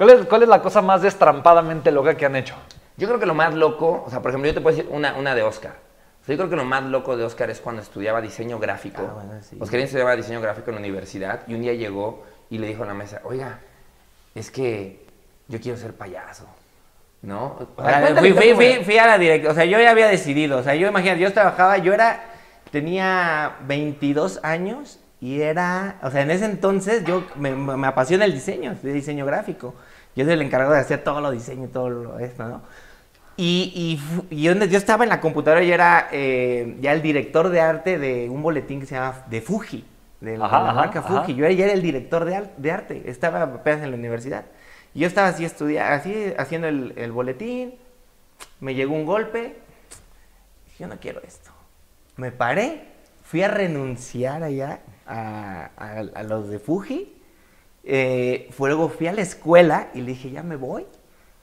¿Cuál es, ¿Cuál es la cosa más destrampadamente loca que han hecho? Yo creo que lo más loco, o sea, por ejemplo, yo te puedo decir una, una de Oscar. O sea, yo creo que lo más loco de Oscar es cuando estudiaba diseño gráfico. Ah, bueno, sí. Oscar estudiaba diseño gráfico en la universidad y un día llegó y le dijo a la mesa, oiga, es que yo quiero ser payaso. ¿No? O sea, Cuéntale, fui, fui, ¿cómo fui, era? fui a la dirección, o sea, yo ya había decidido, o sea, yo imagínate, yo trabajaba, yo era, tenía 22 años y era, o sea, en ese entonces yo me, me apasiona el diseño, de diseño gráfico. Yo soy el encargado de hacer todo lo diseño y todo lo esto, ¿no? Y, y, y yo, yo estaba en la computadora y era eh, ya el director de arte de un boletín que se llama de Fuji, de la, Ajá, de la ajá, marca ajá. Fuji. Yo era, ya era el director de, de arte, estaba apenas en la universidad. Y yo estaba así estudiando, así haciendo el, el boletín, me llegó un golpe, yo no quiero esto. Me paré, fui a renunciar allá a, a- a los de Fuji, eh, fue- luego fui a la escuela y le dije, ya me voy,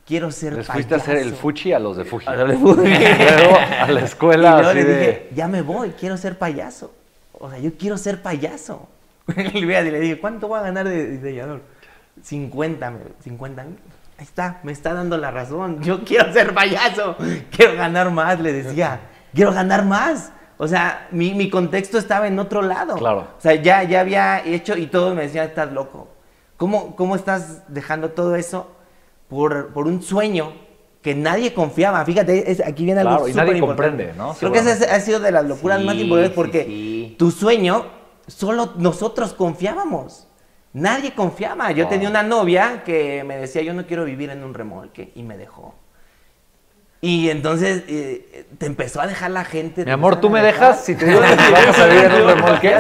quiero ser Les fuiste a hacer el payaso". fuchi a los de Fuji. A los de Fuji. Luego a la escuela y luego así le de... dije, ya me voy, quiero ser payaso. O sea, yo quiero ser payaso. y le dije, ¿cuánto voy a ganar de diseñador? 50, me- 50 mil. Ahí está, me está dando la razón. Yo quiero ser payaso. Quiero ganar más, le decía. Quiero ganar más. O sea, mi, mi contexto estaba en otro lado. Claro. O sea, ya, ya había hecho y todos me decían, estás loco. ¿Cómo, cómo estás dejando todo eso por, por un sueño que nadie confiaba? Fíjate, es- aquí viene algo Claro, y nadie comprende, ¿no? Creo que esa ha sido de las locuras más importantes porque sí. tu sueño solo nosotros confiábamos. Nadie confiaba. Yo tenía una novia que me decía, yo no quiero vivir en un remolque y me dejó. Y entonces eh, te empezó a dejar la gente. Mi amor, ¿tú me dejas si te digo que vas a vivir en un remolque?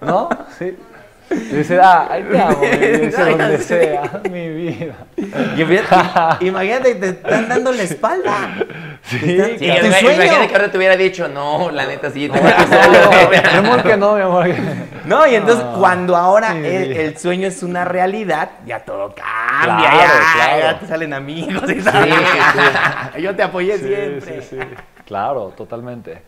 ¿No? Sí. Y dice, ah, ahí te amo, dice, donde sí. sea, mi vida. Y imagínate, te están dando la espalda. Sí, Sí, y tu imagínate que ahora te hubiera dicho, no, la neta sí, te No, solo". remolque no, mi amor. No, y entonces Ah, cuando ahora el, sueño es una realidad, ya todo cambia, Claro, ya, claro. ya te salen amigos y tal. Yo te apoyé Sí, siempre. sí, sí. Claro, totalmente.